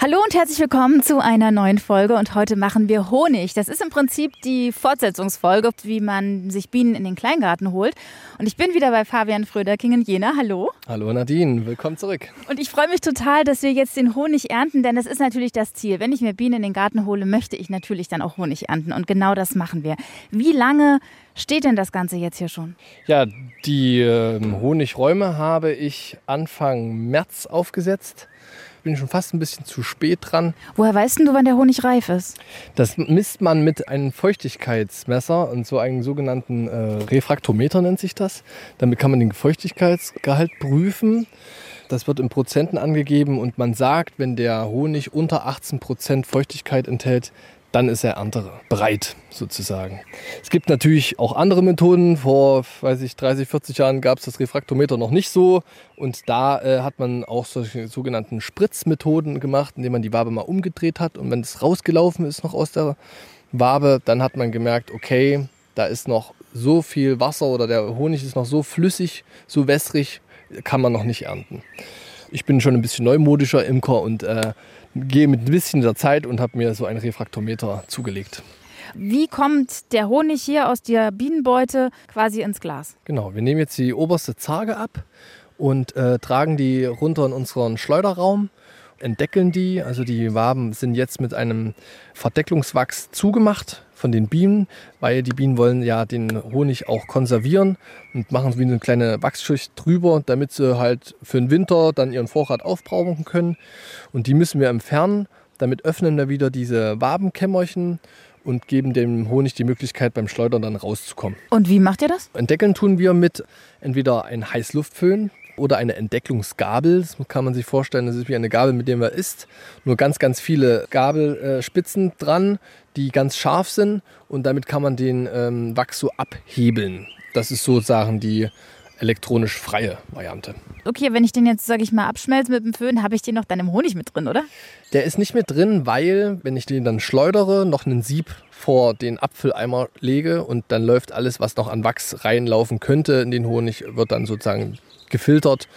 Hallo und herzlich willkommen zu einer neuen Folge und heute machen wir Honig. Das ist im Prinzip die Fortsetzungsfolge, wie man sich Bienen in den Kleingarten holt. Und ich bin wieder bei Fabian Fröderking in Jena. Hallo. Hallo Nadine, willkommen zurück. Und ich freue mich total, dass wir jetzt den Honig ernten, denn das ist natürlich das Ziel. Wenn ich mir Bienen in den Garten hole, möchte ich natürlich dann auch Honig ernten und genau das machen wir. Wie lange steht denn das Ganze jetzt hier schon? Ja, die äh, Honigräume habe ich Anfang März aufgesetzt bin schon fast ein bisschen zu spät dran. Woher weißt du, wann der Honig reif ist? Das misst man mit einem Feuchtigkeitsmesser und so einem sogenannten äh, Refraktometer nennt sich das. Damit kann man den Feuchtigkeitsgehalt prüfen. Das wird in Prozenten angegeben und man sagt, wenn der Honig unter 18 Prozent Feuchtigkeit enthält, dann ist er erntebereit sozusagen. Es gibt natürlich auch andere Methoden. Vor, weiß ich, 30, 40 Jahren gab es das Refraktometer noch nicht so. Und da äh, hat man auch solche sogenannten Spritzmethoden gemacht, indem man die Wabe mal umgedreht hat. Und wenn es rausgelaufen ist noch aus der Wabe, dann hat man gemerkt, okay, da ist noch so viel Wasser oder der Honig ist noch so flüssig, so wässrig, kann man noch nicht ernten. Ich bin schon ein bisschen neumodischer Imker und äh, gehe mit ein bisschen der Zeit und habe mir so ein Refraktometer zugelegt. Wie kommt der Honig hier aus der Bienenbeute quasi ins Glas? Genau, wir nehmen jetzt die oberste Zarge ab und äh, tragen die runter in unseren Schleuderraum entdeckeln die. Also die Waben sind jetzt mit einem Verdecklungswachs zugemacht von den Bienen, weil die Bienen wollen ja den Honig auch konservieren und machen wie eine kleine Wachsschicht drüber, damit sie halt für den Winter dann ihren Vorrat aufbrauchen können. Und die müssen wir entfernen. Damit öffnen wir wieder diese Wabenkämmerchen und geben dem Honig die Möglichkeit, beim Schleudern dann rauszukommen. Und wie macht ihr das? Entdeckeln tun wir mit entweder einem Heißluftföhn, oder eine Entdecklungsgabel. Das kann man sich vorstellen, das ist wie eine Gabel, mit der man isst. Nur ganz, ganz viele Gabelspitzen dran, die ganz scharf sind und damit kann man den ähm, Wachs so abhebeln. Das ist sozusagen die elektronisch freie Variante. Okay, wenn ich den jetzt, sage ich mal, abschmelze mit dem Föhn, habe ich den noch dann im Honig mit drin, oder? Der ist nicht mit drin, weil, wenn ich den dann schleudere, noch einen Sieb vor den Apfeleimer lege und dann läuft alles, was noch an Wachs reinlaufen könnte in den Honig, wird dann sozusagen gefiltert.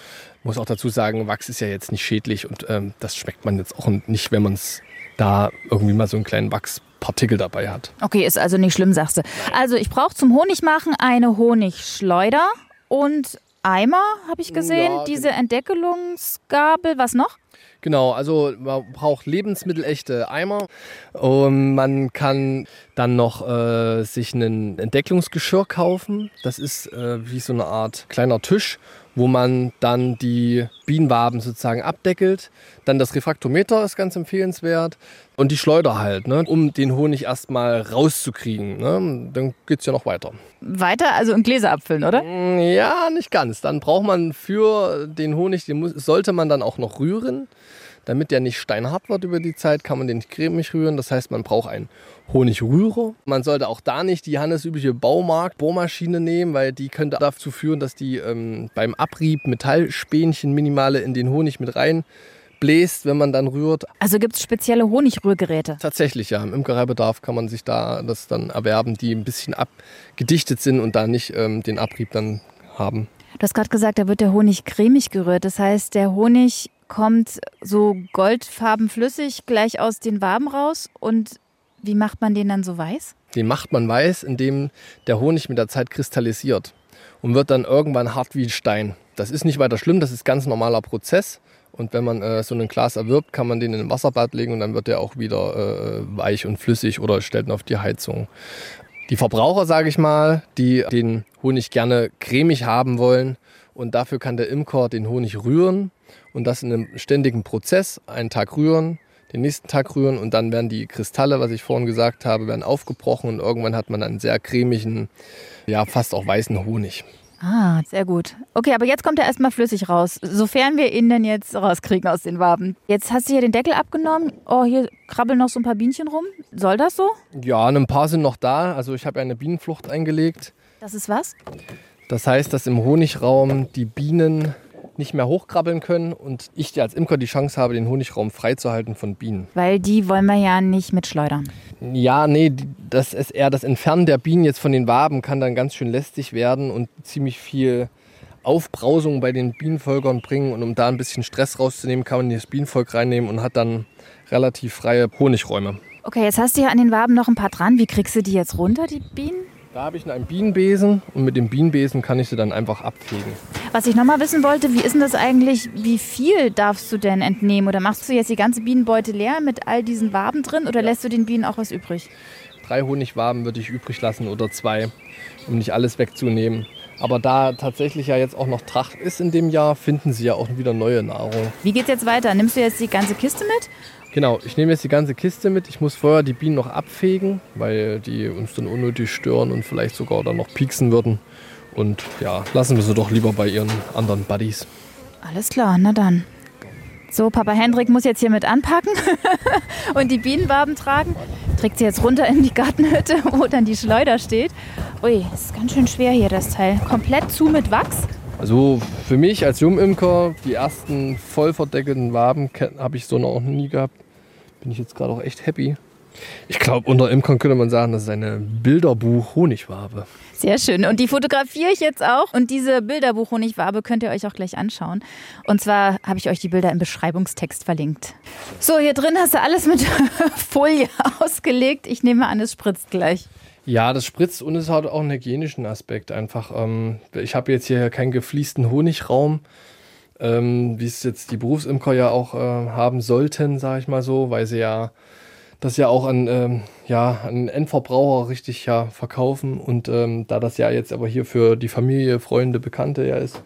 Muss auch dazu sagen, Wachs ist ja jetzt nicht schädlich und ähm, das schmeckt man jetzt auch nicht, wenn man es da irgendwie mal so einen kleinen Wachspartikel dabei hat. Okay, ist also nicht schlimm, sagst du. Also ich brauche zum Honigmachen eine Honigschleuder und Eimer, habe ich gesehen. Ja, Diese genau. Entdeckelungsgabel, was noch? Genau, also man braucht lebensmittelechte Eimer und man kann dann noch äh, sich ein Entdecklungsgeschirr kaufen. Das ist äh, wie so eine Art kleiner Tisch wo man dann die Bienenwaben sozusagen abdeckelt. Dann das Refraktometer ist ganz empfehlenswert und die Schleuder halt, ne, um den Honig erstmal rauszukriegen. Ne. Dann geht es ja noch weiter. Weiter, also in Gläser abfüllen, oder? Mm, ja, nicht ganz. Dann braucht man für den Honig, den muss, sollte man dann auch noch rühren. Damit der nicht steinhart wird über die Zeit, kann man den nicht cremig rühren. Das heißt, man braucht einen Honigrührer. Man sollte auch da nicht die handelsübliche Baumarkt-Bohrmaschine nehmen, weil die könnte dazu führen, dass die ähm, beim Abrieb Metallspänchen minimale in den Honig mit rein bläst, wenn man dann rührt. Also gibt es spezielle Honigrührgeräte? Tatsächlich, ja. Im Imkereibedarf kann man sich da das dann erwerben, die ein bisschen abgedichtet sind und da nicht ähm, den Abrieb dann haben. Du hast gerade gesagt, da wird der Honig cremig gerührt. Das heißt, der Honig kommt so goldfarben flüssig gleich aus den Waben raus. Und wie macht man den dann so weiß? Den macht man weiß, indem der Honig mit der Zeit kristallisiert und wird dann irgendwann hart wie Stein. Das ist nicht weiter schlimm, das ist ganz normaler Prozess. Und wenn man äh, so ein Glas erwirbt, kann man den in ein Wasserbad legen und dann wird der auch wieder äh, weich und flüssig oder stellt ihn auf die Heizung. Die Verbraucher, sage ich mal, die den Honig gerne cremig haben wollen und dafür kann der Imker den Honig rühren und das in einem ständigen Prozess. Einen Tag rühren, den nächsten Tag rühren und dann werden die Kristalle, was ich vorhin gesagt habe, werden aufgebrochen und irgendwann hat man einen sehr cremigen, ja fast auch weißen Honig. Ah, sehr gut. Okay, aber jetzt kommt er erstmal flüssig raus, sofern wir ihn denn jetzt rauskriegen aus den Waben. Jetzt hast du hier den Deckel abgenommen. Oh, hier krabbeln noch so ein paar Bienchen rum. Soll das so? Ja, ein paar sind noch da. Also ich habe eine Bienenflucht eingelegt. Das ist was? Das heißt, dass im Honigraum die Bienen nicht mehr hochkrabbeln können und ich als Imker die Chance habe, den Honigraum freizuhalten von Bienen. Weil die wollen wir ja nicht mitschleudern. Ja, nee, das ist eher das Entfernen der Bienen jetzt von den Waben kann dann ganz schön lästig werden und ziemlich viel Aufbrausung bei den Bienenvölkern bringen. Und um da ein bisschen Stress rauszunehmen, kann man das Bienenvolk reinnehmen und hat dann relativ freie Honigräume. Okay, jetzt hast du ja an den Waben noch ein paar dran. Wie kriegst du die jetzt runter, die Bienen? Da habe ich einen Bienenbesen und mit dem Bienenbesen kann ich sie dann einfach abfegen. Was ich nochmal wissen wollte, wie ist denn das eigentlich, wie viel darfst du denn entnehmen? Oder machst du jetzt die ganze Bienenbeute leer mit all diesen Waben drin oder lässt du den Bienen auch was übrig? Drei Honigwaben würde ich übrig lassen oder zwei, um nicht alles wegzunehmen. Aber da tatsächlich ja jetzt auch noch Tracht ist in dem Jahr, finden sie ja auch wieder neue Nahrung. Wie geht's jetzt weiter? Nimmst du jetzt die ganze Kiste mit? Genau, ich nehme jetzt die ganze Kiste mit. Ich muss vorher die Bienen noch abfegen, weil die uns dann unnötig stören und vielleicht sogar dann noch pieksen würden. Und ja, lassen wir sie doch lieber bei ihren anderen Buddies. Alles klar, na dann. So, Papa Hendrik muss jetzt hier mit anpacken und die Bienenwaben tragen. Trägt sie jetzt runter in die Gartenhütte, wo dann die Schleuder steht. Ui, ist ganz schön schwer hier, das Teil. Komplett zu mit Wachs. Also für mich als Jungimker, die ersten voll verdeckelten Waben habe ich so noch nie gehabt. Bin ich jetzt gerade auch echt happy. Ich glaube, unter Imkern könnte man sagen, das ist eine Bilderbuch-Honigwabe. Sehr schön. Und die fotografiere ich jetzt auch. Und diese Bilderbuch-Honigwabe könnt ihr euch auch gleich anschauen. Und zwar habe ich euch die Bilder im Beschreibungstext verlinkt. So, hier drin hast du alles mit Folie ausgelegt. Ich nehme an, es spritzt gleich. Ja, das spritzt und es hat auch einen hygienischen Aspekt einfach. Ähm, ich habe jetzt hier keinen gefliesten Honigraum, ähm, wie es jetzt die Berufsimker ja auch äh, haben sollten, sage ich mal so, weil sie ja das ja auch an, ähm, ja, an Endverbraucher richtig ja verkaufen. Und ähm, da das ja jetzt aber hier für die Familie, Freunde, Bekannte ja ist,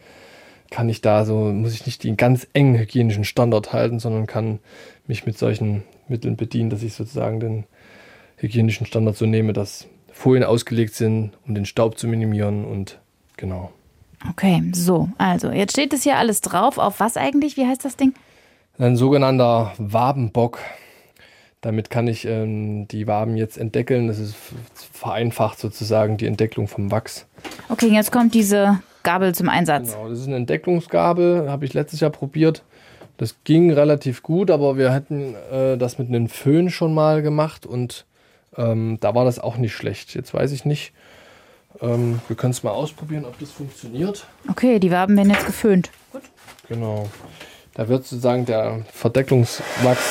kann ich da so, muss ich nicht den ganz engen hygienischen Standard halten, sondern kann mich mit solchen Mitteln bedienen, dass ich sozusagen den hygienischen Standard so nehme, dass Folien ausgelegt sind, um den Staub zu minimieren und genau. Okay, so, also jetzt steht es hier alles drauf. Auf was eigentlich? Wie heißt das Ding? Ein sogenannter Wabenbock. Damit kann ich ähm, die Waben jetzt entdeckeln. Das ist vereinfacht sozusagen die Entdecklung vom Wachs. Okay, jetzt kommt diese Gabel zum Einsatz. Genau, das ist eine Entdecklungsgabel, habe ich letztes Jahr probiert. Das ging relativ gut, aber wir hatten äh, das mit einem Föhn schon mal gemacht und ähm, da war das auch nicht schlecht. Jetzt weiß ich nicht. Ähm, wir können es mal ausprobieren, ob das funktioniert. Okay, die Waben werden jetzt geföhnt. Gut. Genau. Da wird sozusagen der Verdecklungswachs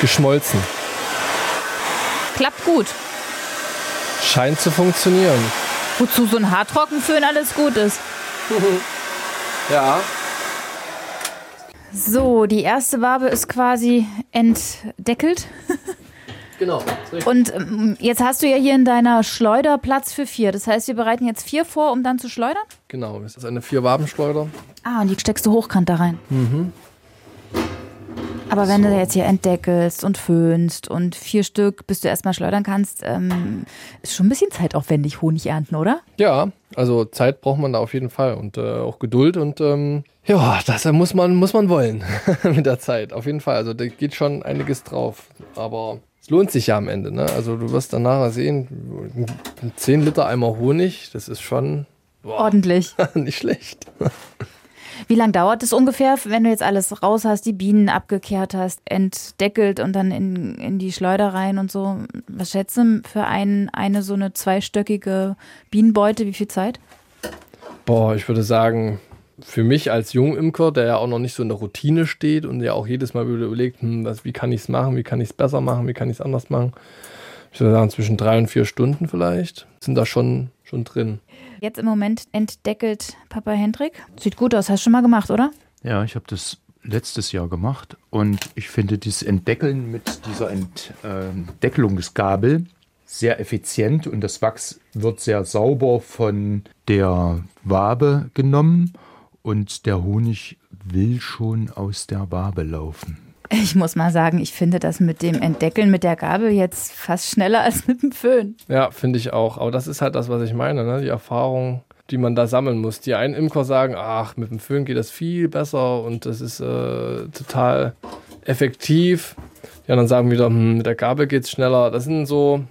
geschmolzen. Klappt gut. Scheint zu funktionieren. Wozu so ein Haartrockenföhn alles gut ist. ja. So, die erste Wabe ist quasi entdeckelt. Genau. Und ähm, jetzt hast du ja hier in deiner Schleuder Platz für vier. Das heißt, wir bereiten jetzt vier vor, um dann zu schleudern? Genau, das ist eine Vier-Waben-Schleuder. Ah, und die steckst du hochkant da rein. Mhm. Aber wenn so. du jetzt hier entdeckelst und föhnst und vier Stück, bis du erstmal schleudern kannst, ähm, ist schon ein bisschen zeitaufwendig, Honig ernten, oder? Ja, also Zeit braucht man da auf jeden Fall und äh, auch Geduld und ähm, ja, das muss man, muss man wollen mit der Zeit, auf jeden Fall. Also da geht schon einiges drauf. Aber lohnt sich ja am Ende. Ne? Also du wirst dann nachher sehen, 10 Liter Eimer Honig, das ist schon boah, ordentlich. nicht schlecht. Wie lange dauert es ungefähr, wenn du jetzt alles raus hast, die Bienen abgekehrt hast, entdeckelt und dann in, in die Schleuder rein und so? Was schätzt du für ein, eine so eine zweistöckige Bienenbeute? Wie viel Zeit? Boah, ich würde sagen, für mich als Jungimker, der ja auch noch nicht so in der Routine steht und ja auch jedes Mal überlegt, hm, was, wie kann ich es machen, wie kann ich es besser machen, wie kann ich es anders machen. Ich würde sagen, zwischen drei und vier Stunden vielleicht sind da schon, schon drin. Jetzt im Moment entdeckelt Papa Hendrik. Sieht gut aus, hast du schon mal gemacht, oder? Ja, ich habe das letztes Jahr gemacht und ich finde dieses Entdeckeln mit dieser Entdeckelungsgabel ähm, sehr effizient und das Wachs wird sehr sauber von der Wabe genommen und der Honig will schon aus der Wabe laufen. Ich muss mal sagen, ich finde das mit dem Entdeckeln mit der Gabel jetzt fast schneller als mit dem Föhn. Ja, finde ich auch. Aber das ist halt das, was ich meine, ne? die Erfahrung, die man da sammeln muss. Die einen Imker sagen, ach, mit dem Föhn geht das viel besser und das ist äh, total effektiv. Die anderen sagen wieder, hm, mit der Gabel geht es schneller. Das sind so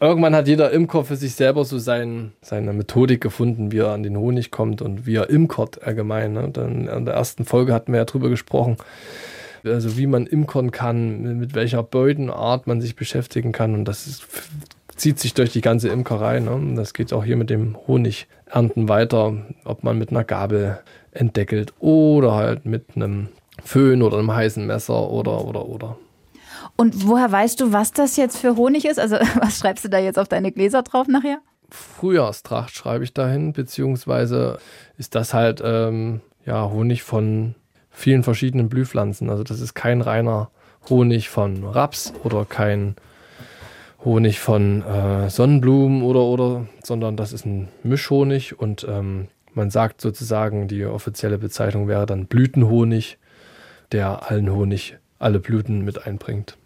irgendwann hat jeder Imker für sich selber so sein, seine Methodik gefunden, wie er an den Honig kommt und wie er imkert allgemein. Ne? Dann in der ersten Folge hatten wir ja drüber gesprochen, also wie man imkern kann, mit welcher Beutenart man sich beschäftigen kann. Und das ist, zieht sich durch die ganze Imkerei. Ne? Das geht auch hier mit dem Honigernten weiter, ob man mit einer Gabel entdeckelt oder halt mit einem Föhn oder einem heißen Messer oder oder oder. Und woher weißt du, was das jetzt für Honig ist? Also was schreibst du da jetzt auf deine Gläser drauf nachher? Frühjahrstracht schreibe ich dahin, beziehungsweise ist das halt ähm, ja, Honig von vielen verschiedenen Blühpflanzen. Also das ist kein reiner Honig von Raps oder kein Honig von äh, Sonnenblumen oder oder, sondern das ist ein Mischhonig und ähm, man sagt sozusagen, die offizielle Bezeichnung wäre dann Blütenhonig, der allen Honig, alle Blüten mit einbringt.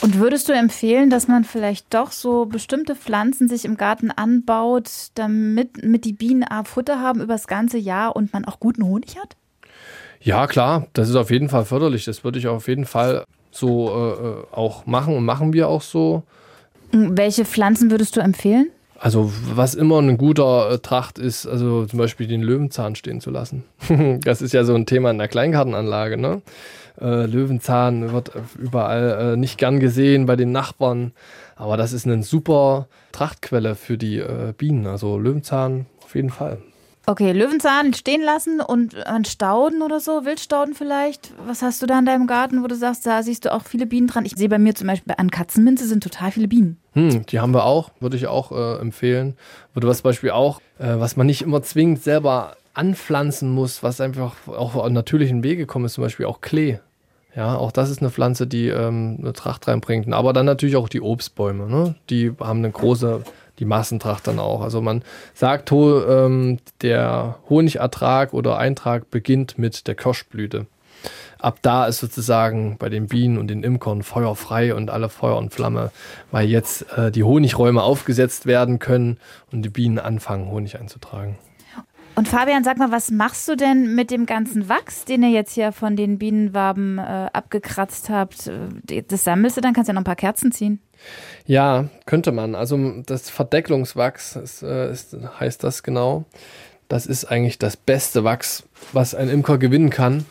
Und würdest du empfehlen, dass man vielleicht doch so bestimmte Pflanzen sich im Garten anbaut, damit mit die Bienen A Futter haben über das ganze Jahr und man auch guten Honig hat? Ja, klar, das ist auf jeden Fall förderlich. Das würde ich auf jeden Fall so äh, äh auch machen und machen wir auch so. Welche Pflanzen würdest du empfehlen? Also was immer ein guter äh, Tracht ist, also zum Beispiel den Löwenzahn stehen zu lassen. das ist ja so ein Thema in der Kleingartenanlage. Ne? Äh, Löwenzahn wird überall äh, nicht gern gesehen bei den Nachbarn, aber das ist eine super Trachtquelle für die äh, Bienen. Also Löwenzahn auf jeden Fall. Okay, Löwenzahn stehen lassen und an Stauden oder so, Wildstauden vielleicht. Was hast du da in deinem Garten, wo du sagst, da siehst du auch viele Bienen dran? Ich sehe bei mir zum Beispiel an Katzenminze sind total viele Bienen. Hm, die haben wir auch, würde ich auch äh, empfehlen. Würde was Beispiel auch, äh, was man nicht immer zwingend selber anpflanzen muss, was einfach auch auf natürlichen Wege kommt, ist zum Beispiel auch Klee. Ja, auch das ist eine Pflanze, die ähm, eine Tracht reinbringt. Aber dann natürlich auch die Obstbäume. Ne? Die haben eine große die Massentracht dann auch. Also man sagt, ähm, der Honigertrag oder Eintrag beginnt mit der Kirschblüte. Ab da ist sozusagen bei den Bienen und den Imkern Feuer frei und alle Feuer und Flamme, weil jetzt äh, die Honigräume aufgesetzt werden können und die Bienen anfangen, Honig einzutragen. Und Fabian, sag mal, was machst du denn mit dem ganzen Wachs, den ihr jetzt hier von den Bienenwaben äh, abgekratzt habt? Das sammelst du, dann kannst du ja noch ein paar Kerzen ziehen. Ja, könnte man. Also das Verdecklungswachs ist, äh, ist, heißt das genau. Das ist eigentlich das beste Wachs, was ein Imker gewinnen kann,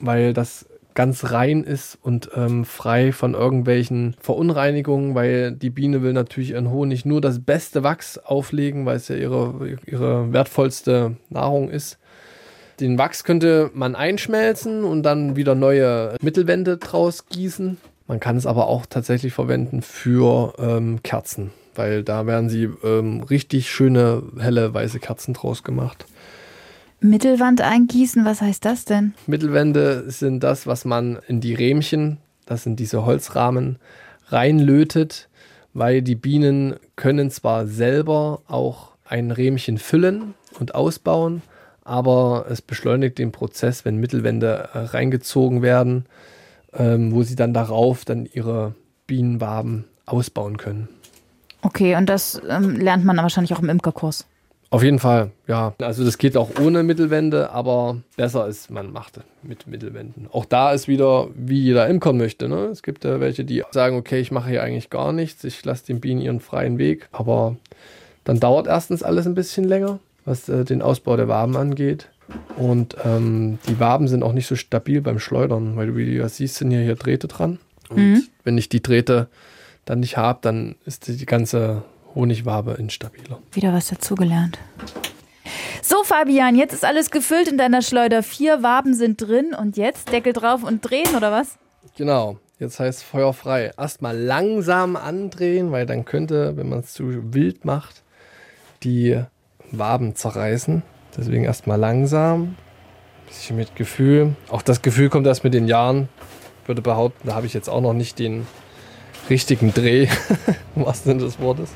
weil das ganz rein ist und ähm, frei von irgendwelchen Verunreinigungen, weil die Biene will natürlich ihren Honig nur das beste Wachs auflegen, weil es ja ihre, ihre wertvollste Nahrung ist. Den Wachs könnte man einschmelzen und dann wieder neue Mittelwände draus gießen. Man kann es aber auch tatsächlich verwenden für ähm, Kerzen, weil da werden sie ähm, richtig schöne, helle, weiße Kerzen draus gemacht. Mittelwand eingießen, was heißt das denn? Mittelwände sind das, was man in die Rähmchen, das sind diese Holzrahmen, reinlötet, weil die Bienen können zwar selber auch ein Rähmchen füllen und ausbauen, aber es beschleunigt den Prozess, wenn Mittelwände äh, reingezogen werden ähm, wo sie dann darauf dann ihre Bienenwaben ausbauen können. Okay, und das ähm, lernt man wahrscheinlich auch im Imkerkurs. Auf jeden Fall, ja. Also das geht auch ohne Mittelwände, aber besser ist, man macht mit Mittelwänden. Auch da ist wieder, wie jeder Imker möchte. Ne? Es gibt ja welche, die sagen, okay, ich mache hier eigentlich gar nichts, ich lasse den Bienen ihren freien Weg. Aber dann dauert erstens alles ein bisschen länger, was äh, den Ausbau der Waben angeht. Und ähm, die Waben sind auch nicht so stabil beim Schleudern, weil du wie du ja siehst, sind ja hier Drähte dran. Und mhm. wenn ich die Drähte dann nicht habe, dann ist die ganze Honigwabe instabiler. Wieder was dazugelernt. So, Fabian, jetzt ist alles gefüllt in deiner Schleuder. Vier Waben sind drin und jetzt Deckel drauf und drehen, oder was? Genau. Jetzt heißt Feuer frei. Erstmal langsam andrehen, weil dann könnte, wenn man es zu wild macht, die Waben zerreißen. Deswegen erstmal langsam, bisschen mit Gefühl. Auch das Gefühl kommt erst mit den Jahren. Ich würde behaupten, da habe ich jetzt auch noch nicht den richtigen Dreh, was denn des Wortes.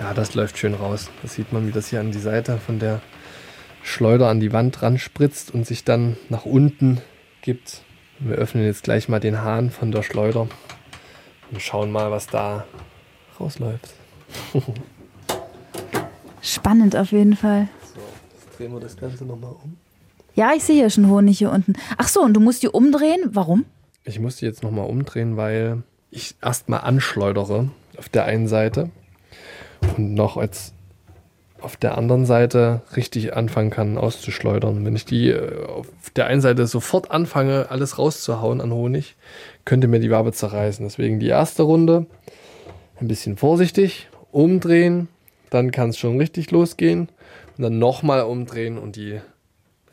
Ja, das läuft schön raus. Das sieht man, wie das hier an die Seite von der Schleuder an die Wand ran spritzt und sich dann nach unten gibt. Wir öffnen jetzt gleich mal den Hahn von der Schleuder. Wir schauen mal, was da rausläuft. Spannend auf jeden Fall. So, jetzt drehen wir das Ganze nochmal um. Ja, ich sehe hier schon Honig hier unten. Ach so, und du musst die umdrehen? Warum? Ich muss die jetzt nochmal umdrehen, weil ich erstmal anschleudere auf der einen Seite und noch jetzt auf der anderen Seite richtig anfangen kann auszuschleudern. Wenn ich die äh, auf der einen Seite sofort anfange, alles rauszuhauen an Honig, könnte mir die Wabe zerreißen. Deswegen die erste Runde ein bisschen vorsichtig, umdrehen, dann kann es schon richtig losgehen und dann nochmal umdrehen und die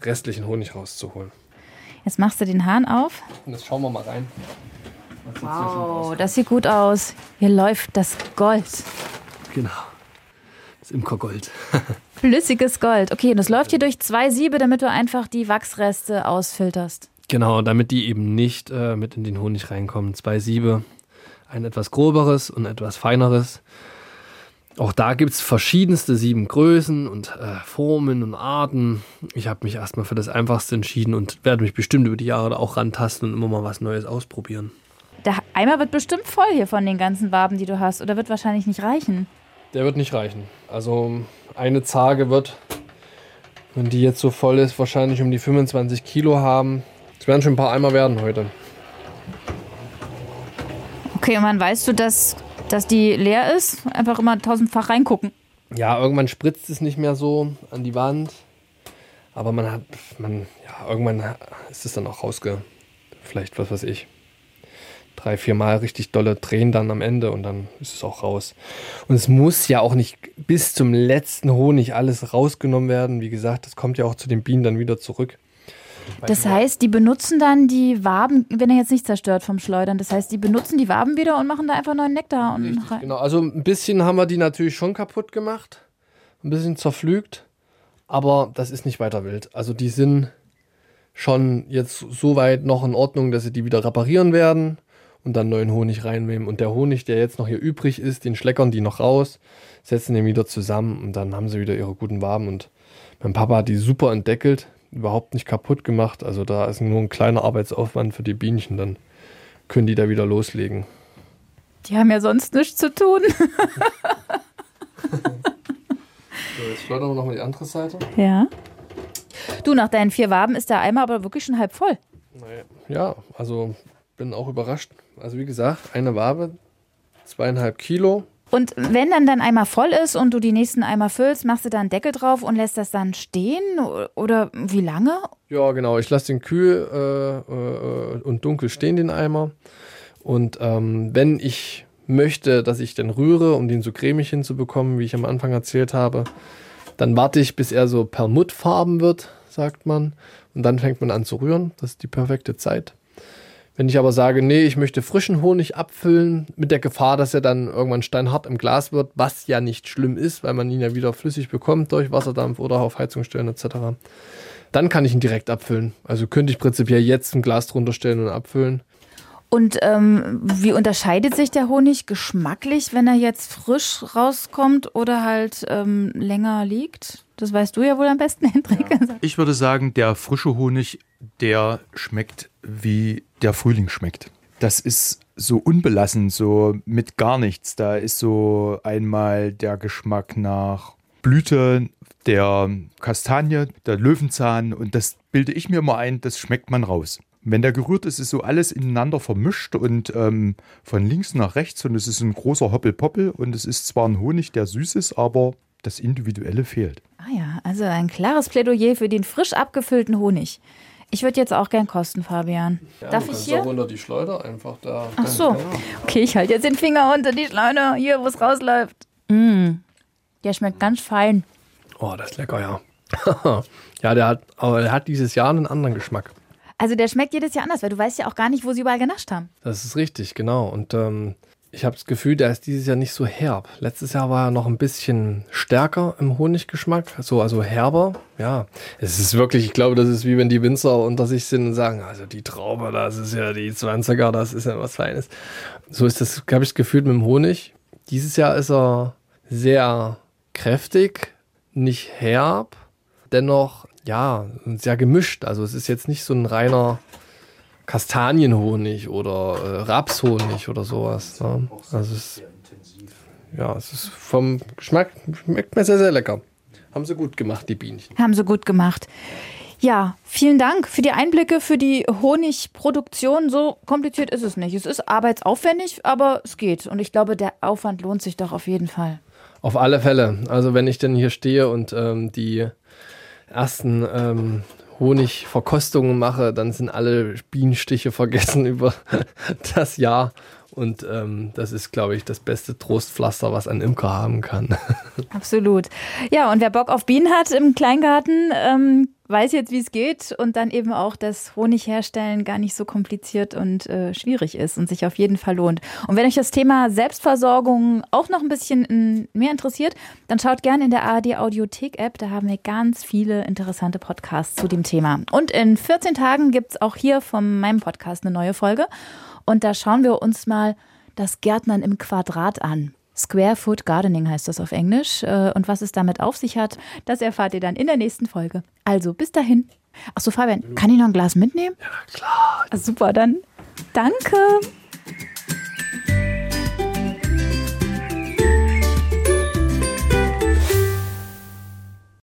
restlichen Honig rauszuholen. Jetzt machst du den Hahn auf. Und jetzt schauen wir mal rein. Wow, das sieht gut aus. Hier läuft das Gold. Genau. Das Imkergold. Flüssiges Gold. Okay, das läuft hier durch zwei Siebe, damit du einfach die Wachsreste ausfilterst. Genau, damit die eben nicht äh, mit in den Honig reinkommen. Zwei Siebe, ein etwas groberes und etwas feineres. Auch da gibt es verschiedenste sieben Größen und äh, Formen und Arten. Ich habe mich erstmal für das Einfachste entschieden und werde mich bestimmt über die Jahre da auch rantasten und immer mal was Neues ausprobieren. Der Eimer wird bestimmt voll hier von den ganzen Waben, die du hast, oder wird wahrscheinlich nicht reichen? Der wird nicht reichen. Also eine Zarge wird, wenn die jetzt so voll ist, wahrscheinlich um die 25 Kilo haben. Es werden schon ein paar Eimer werden heute. Okay, und wann weißt du, dass, dass die leer ist? Einfach immer tausendfach reingucken. Ja, irgendwann spritzt es nicht mehr so an die Wand. Aber man hat, man, ja, irgendwann ist es dann auch rausge, vielleicht was weiß ich, drei, vier Mal richtig dolle drehen dann am Ende und dann ist es auch raus. Und es muss ja auch nicht bis zum letzten Honig alles rausgenommen werden. Wie gesagt, das kommt ja auch zu den Bienen dann wieder zurück. Das heißt, die benutzen dann die Waben, wenn er jetzt nicht zerstört vom Schleudern. Das heißt, die benutzen die Waben wieder und machen da einfach neuen Nektar. Und Richtig, genau. Also ein bisschen haben wir die natürlich schon kaputt gemacht. Ein bisschen zerpflügt. Aber das ist nicht weiter wild. Also die sind schon jetzt so weit noch in Ordnung, dass sie die wieder reparieren werden und dann neuen Honig reinnehmen. Und der Honig, der jetzt noch hier übrig ist, den schleckern die noch raus, setzen den wieder zusammen und dann haben sie wieder ihre guten Waben. Und mein Papa hat die super entdeckelt überhaupt nicht kaputt gemacht. Also da ist nur ein kleiner Arbeitsaufwand für die Bienchen, dann können die da wieder loslegen. Die haben ja sonst nichts zu tun. so, jetzt schleudern wir nochmal die andere Seite. Ja. Du, nach deinen vier Waben ist der Eimer aber wirklich schon halb voll. Ja, also bin auch überrascht. Also wie gesagt, eine Wabe, zweieinhalb Kilo. Und wenn dann dein Eimer voll ist und du die nächsten Eimer füllst, machst du da einen Deckel drauf und lässt das dann stehen? Oder wie lange? Ja, genau. Ich lasse den kühl äh, äh, und dunkel stehen, den Eimer. Und ähm, wenn ich möchte, dass ich den rühre, um den so cremig hinzubekommen, wie ich am Anfang erzählt habe, dann warte ich, bis er so perlmuttfarben wird, sagt man. Und dann fängt man an zu rühren. Das ist die perfekte Zeit. Wenn ich aber sage, nee, ich möchte frischen Honig abfüllen, mit der Gefahr, dass er dann irgendwann steinhart im Glas wird, was ja nicht schlimm ist, weil man ihn ja wieder flüssig bekommt durch Wasserdampf oder auf Heizung stellen etc., dann kann ich ihn direkt abfüllen. Also könnte ich prinzipiell jetzt ein Glas drunter stellen und abfüllen. Und ähm, wie unterscheidet sich der Honig geschmacklich, wenn er jetzt frisch rauskommt oder halt ähm, länger liegt? Das weißt du ja wohl am besten, Hendrik. Ja. Ich würde sagen, der frische Honig, der schmeckt wie der Frühling schmeckt. Das ist so unbelassen, so mit gar nichts. Da ist so einmal der Geschmack nach Blüte, der Kastanie, der Löwenzahn und das bilde ich mir mal ein, das schmeckt man raus. Wenn der gerührt ist, ist so alles ineinander vermischt und ähm, von links nach rechts und es ist ein großer Hoppelpoppel und es ist zwar ein Honig, der süß ist, aber das Individuelle fehlt. Ah ja, also ein klares Plädoyer für den frisch abgefüllten Honig. Ich würde jetzt auch gern kosten, Fabian. Ja, Darf ich hier? Auch unter die Schleuder einfach da. Ach so. Okay, ich halte jetzt den Finger unter die Schleuder, hier, wo es rausläuft. Mm. Der schmeckt ganz fein. Oh, das ist lecker, ja. ja, der hat, aber der hat dieses Jahr einen anderen Geschmack. Also der schmeckt jedes Jahr anders, weil du weißt ja auch gar nicht, wo sie überall genascht haben. Das ist richtig, genau. Und ähm, ich habe das Gefühl, der ist dieses Jahr nicht so herb. Letztes Jahr war er noch ein bisschen stärker im Honiggeschmack, so also herber. Ja, es ist wirklich, ich glaube, das ist wie wenn die Winzer unter sich sind und sagen, also die Traube, das ist ja die 20er, das ist ja was Feines. So ist das, habe ich das Gefühl mit dem Honig. Dieses Jahr ist er sehr kräftig, nicht herb, dennoch ja sehr gemischt. Also es ist jetzt nicht so ein reiner Kastanienhonig oder äh, Rapshonig oder sowas. Ne? Also es, ja, es ist vom Geschmack schmeckt mir sehr, sehr lecker. Haben sie gut gemacht, die Bienchen. Haben sie gut gemacht. Ja, vielen Dank für die Einblicke für die Honigproduktion. So kompliziert ist es nicht. Es ist arbeitsaufwendig, aber es geht. Und ich glaube, der Aufwand lohnt sich doch auf jeden Fall. Auf alle Fälle. Also wenn ich denn hier stehe und ähm, die ersten ähm, Honigverkostungen mache, dann sind alle Bienenstiche vergessen über das Jahr. Und ähm, das ist, glaube ich, das beste Trostpflaster, was ein Imker haben kann. Absolut. Ja, und wer Bock auf Bienen hat im Kleingarten, ähm, weiß jetzt, wie es geht und dann eben auch, dass Honig herstellen gar nicht so kompliziert und äh, schwierig ist und sich auf jeden Fall lohnt. Und wenn euch das Thema Selbstversorgung auch noch ein bisschen in, mehr interessiert, dann schaut gerne in der ARD Audiothek App. Da haben wir ganz viele interessante Podcasts zu dem Thema. Und in 14 Tagen gibt es auch hier von meinem Podcast eine neue Folge. Und da schauen wir uns mal das Gärtnern im Quadrat an. Square Foot Gardening heißt das auf Englisch. Äh, und was es damit auf sich hat, das erfahrt ihr dann in der nächsten Folge. Also bis dahin. Achso, Fabian, kann ich noch ein Glas mitnehmen? Ja, klar. Ah, super, dann danke.